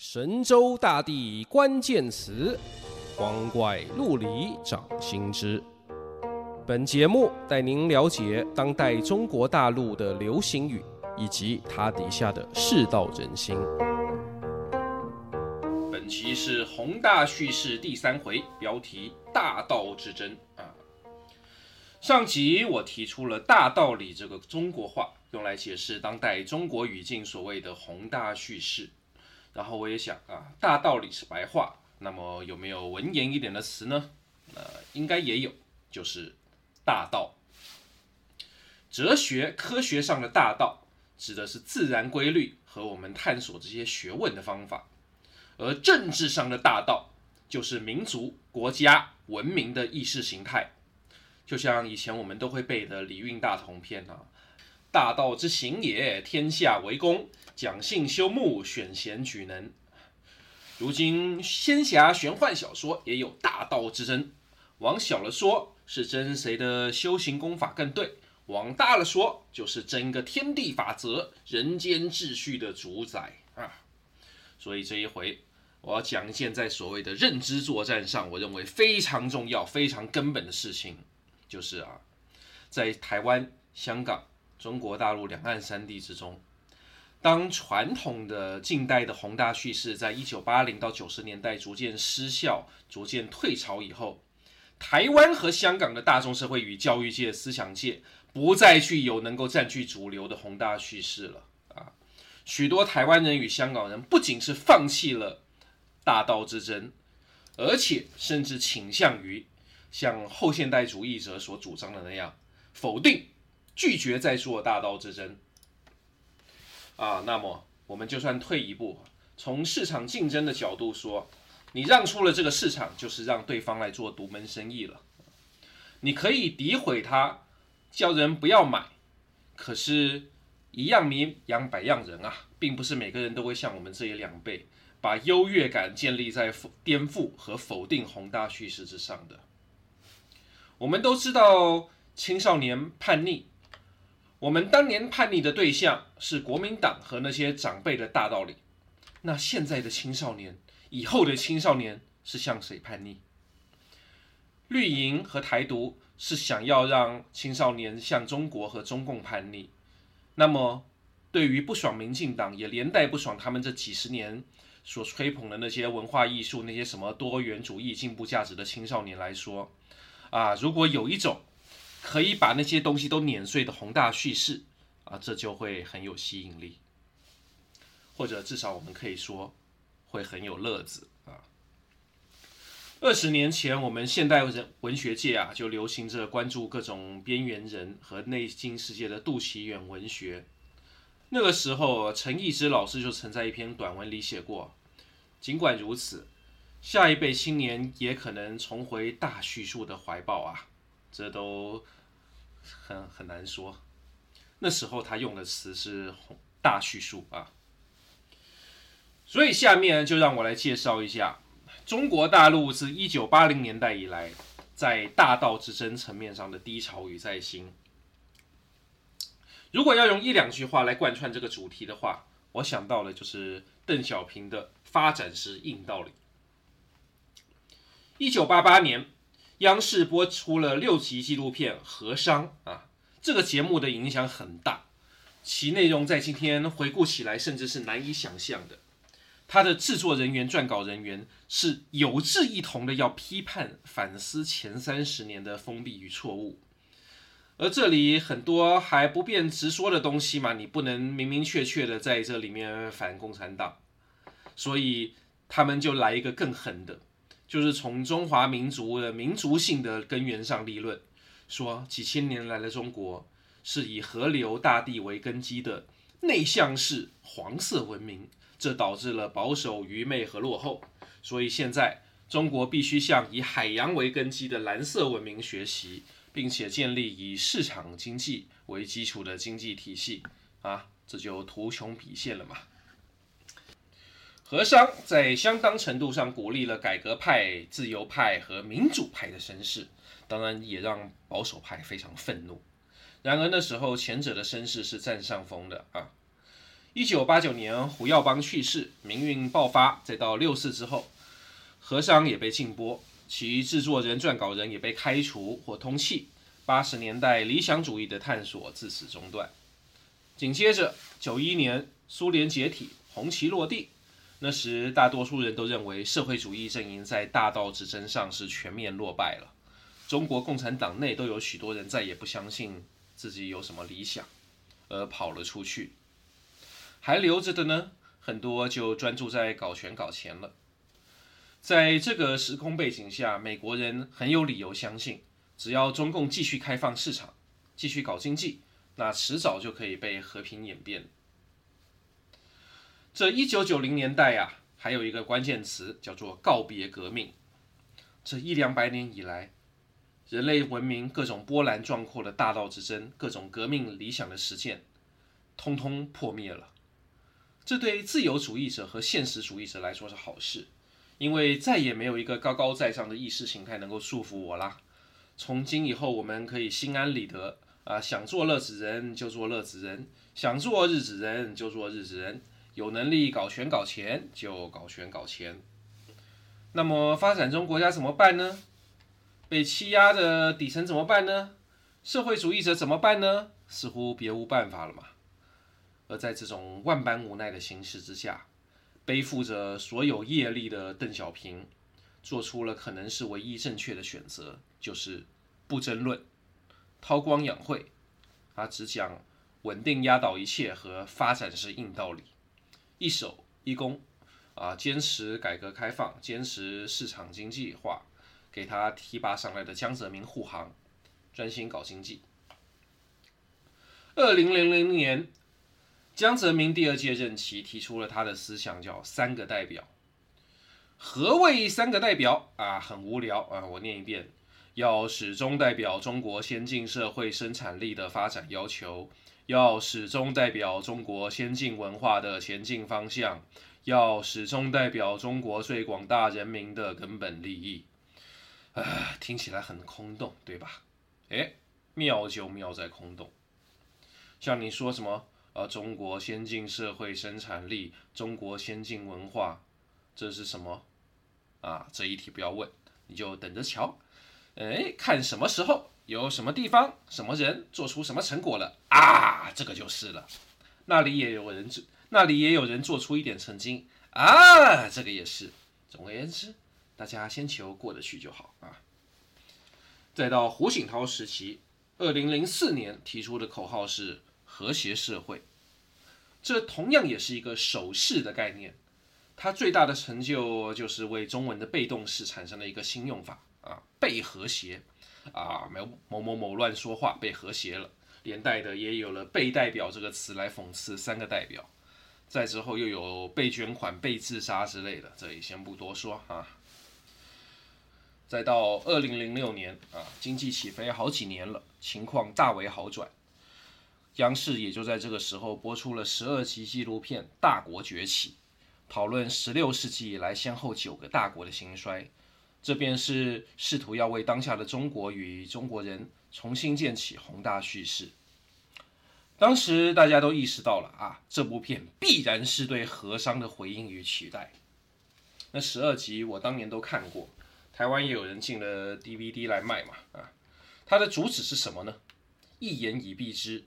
神州大地关键词，光怪陆离掌心之。本节目带您了解当代中国大陆的流行语，以及它底下的世道人心。本期是宏大叙事第三回，标题“大道之争”啊。上集我提出了“大道理”这个中国话，用来解释当代中国语境所谓的宏大叙事。然后我也想啊，大道理是白话，那么有没有文言一点的词呢？呃，应该也有，就是大道。哲学科学上的大道，指的是自然规律和我们探索这些学问的方法；而政治上的大道，就是民族、国家、文明的意识形态。就像以前我们都会背的《礼运大同篇》啊。大道之行也，天下为公，讲信修睦，选贤举能。如今仙侠玄幻小说也有大道之争，往小了说是争谁的修行功法更对，往大了说就是争个天地法则、人间秩序的主宰啊。所以这一回我要讲一件在所谓的认知作战上，我认为非常重要、非常根本的事情，就是啊，在台湾、香港。中国大陆两岸三地之中，当传统的近代的宏大叙事在一九八零到九十年代逐渐失效、逐渐退潮以后，台湾和香港的大众社会与教育界、思想界不再具有能够占据主流的宏大叙事了啊！许多台湾人与香港人不仅是放弃了大道之争，而且甚至倾向于像后现代主义者所主张的那样否定。拒绝再做大道之争啊！那么我们就算退一步，从市场竞争的角度说，你让出了这个市场，就是让对方来做独门生意了。你可以诋毁他，叫人不要买，可是，一样米养百样人啊，并不是每个人都会像我们这一两辈，把优越感建立在颠覆和否定宏大叙事之上的。我们都知道青少年叛逆。我们当年叛逆的对象是国民党和那些长辈的大道理，那现在的青少年，以后的青少年是向谁叛逆？绿营和台独是想要让青少年向中国和中共叛逆，那么对于不爽民进党，也连带不爽他们这几十年所吹捧的那些文化艺术、那些什么多元主义、进步价值的青少年来说，啊，如果有一种。可以把那些东西都碾碎的宏大叙事啊，这就会很有吸引力，或者至少我们可以说会很有乐子啊。二十年前，我们现代人文学界啊就流行着关注各种边缘人和内心世界的肚脐眼文学。那个时候，陈逸之老师就曾在一篇短文里写过：尽管如此，下一辈青年也可能重回大叙述的怀抱啊。这都很很难说。那时候他用的词是“大叙述”啊，所以下面就让我来介绍一下中国大陆自一九八零年代以来在大道之争层面上的低潮与再兴。如果要用一两句话来贯穿这个主题的话，我想到的就是邓小平的“发展是硬道理”。一九八八年。央视播出了六集纪录片《和商》啊，这个节目的影响很大，其内容在今天回顾起来甚至是难以想象的。他的制作人员、撰稿人员是有志一同的，要批判、反思前三十年的封闭与错误。而这里很多还不便直说的东西嘛，你不能明明确确的在这里面反共产党，所以他们就来一个更狠的。就是从中华民族的民族性的根源上立论，说几千年来的中国是以河流大地为根基的内向式黄色文明，这导致了保守、愚昧和落后。所以现在中国必须向以海洋为根基的蓝色文明学习，并且建立以市场经济为基础的经济体系。啊，这就图穷匕见了嘛。和商在相当程度上鼓励了改革派、自由派和民主派的声势，当然也让保守派非常愤怒。然而那时候前者的声势是占上风的啊。一九八九年，胡耀邦去世，民运爆发。再到六四之后，和商也被禁播，其制作人、撰稿人也被开除或通气。八十年代理想主义的探索自此中断。紧接着，九一年苏联解体，红旗落地。那时，大多数人都认为社会主义阵营在大道之争上是全面落败了。中国共产党内都有许多人再也不相信自己有什么理想，而跑了出去。还留着的呢，很多就专注在搞权搞钱了。在这个时空背景下，美国人很有理由相信，只要中共继续开放市场，继续搞经济，那迟早就可以被和平演变。这一九九零年代啊，还有一个关键词叫做告别革命。这一两百年以来，人类文明各种波澜壮阔的大道之争，各种革命理想的实践，通通破灭了。这对自由主义者和现实主义者来说是好事，因为再也没有一个高高在上的意识形态能够束缚我啦。从今以后，我们可以心安理得啊，想做乐子人就做乐子人，想做日子人就做日子人，有能力搞权搞钱就搞权搞钱。那么发展中国家怎么办呢？被欺压的底层怎么办呢？社会主义者怎么办呢？似乎别无办法了嘛。而在这种万般无奈的形势之下，背负着所有业力的邓小平，做出了可能是唯一正确的选择，就是不争论，韬光养晦。他只讲稳定压倒一切和发展是硬道理，一守一攻，啊，坚持改革开放，坚持市场经济化，给他提拔上来的江泽民护航，专心搞经济。二零零零年。江泽民第二届任期提出了他的思想，叫“三个代表”。何谓“三个代表”啊？很无聊啊！我念一遍：要始终代表中国先进社会生产力的发展要求，要始终代表中国先进文化的前进方向，要始终代表中国最广大人民的根本利益。啊，听起来很空洞，对吧？哎，妙就妙在空洞。像你说什么？呃中国先进社会生产力，中国先进文化，这是什么？啊，这一题不要问，你就等着瞧。哎，看什么时候有什么地方、什么人做出什么成果了啊？这个就是了。那里也有人做，那里也有人做出一点成绩啊，这个也是。总而言之，大家先求过得去就好啊。再到胡锦涛时期，二零零四年提出的口号是和谐社会。这同样也是一个手势的概念，它最大的成就就是为中文的被动式产生了一个新用法啊，被和谐啊，某某某某乱说话被和谐了，连带的也有了被代表这个词来讽刺三个代表，再之后又有被捐款、被自杀之类的，这里先不多说啊。再到二零零六年啊，经济起飞好几年了，情况大为好转。央视也就在这个时候播出了十二集纪录片《大国崛起》，讨论十六世纪以来先后九个大国的兴衰。这便是试图要为当下的中国与中国人重新建起宏大叙事。当时大家都意识到了啊，这部片必然是对和商的回应与取代。那十二集我当年都看过，台湾也有人进了 DVD 来卖嘛啊。它的主旨是什么呢？一言以蔽之。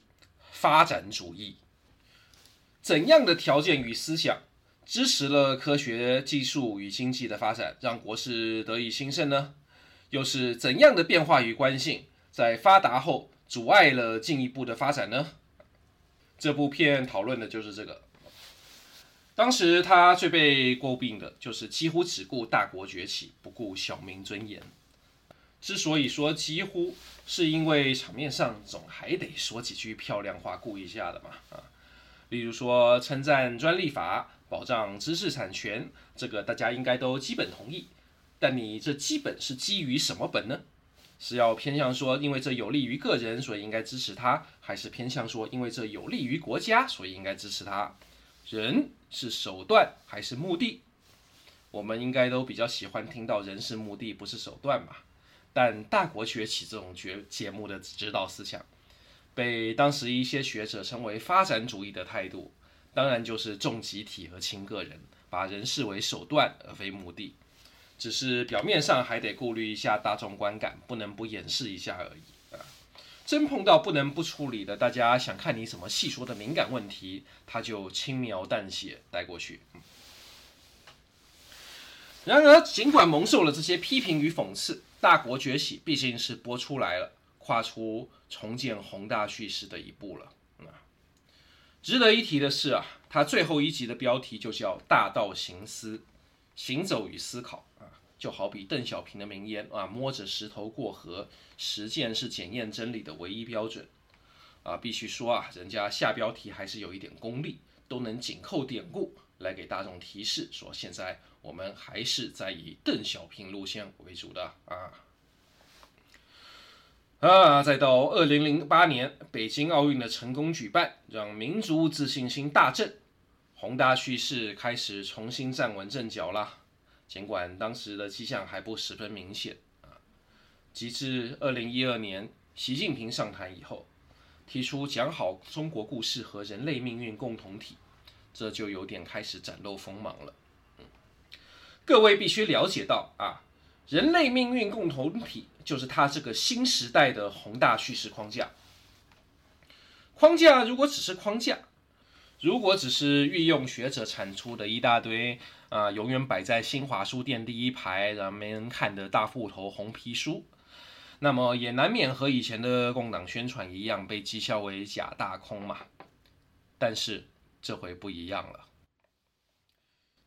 发展主义，怎样的条件与思想支持了科学技术与经济的发展，让国势得以兴盛呢？又是怎样的变化与惯性，在发达后阻碍了进一步的发展呢？这部片讨论的就是这个。当时他最被诟病的就是几乎只顾大国崛起，不顾小民尊严。之所以说几乎，是因为场面上总还得说几句漂亮话，顾一下的嘛啊。例如说称赞专利法，保障知识产权，这个大家应该都基本同意。但你这基本是基于什么本呢？是要偏向说因为这有利于个人，所以应该支持他，还是偏向说因为这有利于国家，所以应该支持他？人是手段还是目的？我们应该都比较喜欢听到人是目的，不是手段嘛。但大国崛起这种节节目的指导思想，被当时一些学者称为发展主义的态度，当然就是重集体和轻个人，把人视为手段而非目的。只是表面上还得顾虑一下大众观感，不能不掩饰一下而已啊。真碰到不能不处理的，大家想看你怎么细说的敏感问题，他就轻描淡写带过去。然而，尽管蒙受了这些批评与讽刺，《大国崛起》毕竟是播出来了，跨出重建宏大叙事的一步了。值得一提的是啊，它最后一集的标题就叫“大道行思”，行走与思考啊，就好比邓小平的名言啊：“摸着石头过河，实践是检验真理的唯一标准。”啊，必须说啊，人家下标题还是有一点功力，都能紧扣典故来给大众提示，说现在我们还是在以邓小平路线为主的啊。啊，再到二零零八年北京奥运的成功举办，让民族自信心大振，宏大叙事开始重新站稳阵脚了。尽管当时的迹象还不十分明显啊，直至二零一二年习近平上台以后，提出讲好中国故事和人类命运共同体，这就有点开始展露锋芒了。嗯，各位必须了解到啊。人类命运共同体就是他这个新时代的宏大叙事框架。框架如果只是框架，如果只是御用学者产出的一大堆啊、永远摆在新华书店第一排，然后没人看的大部头红皮书，那么也难免和以前的共党宣传一样被讥笑为假大空嘛。但是这回不一样了，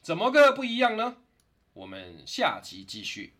怎么个不一样呢？我们下集继续。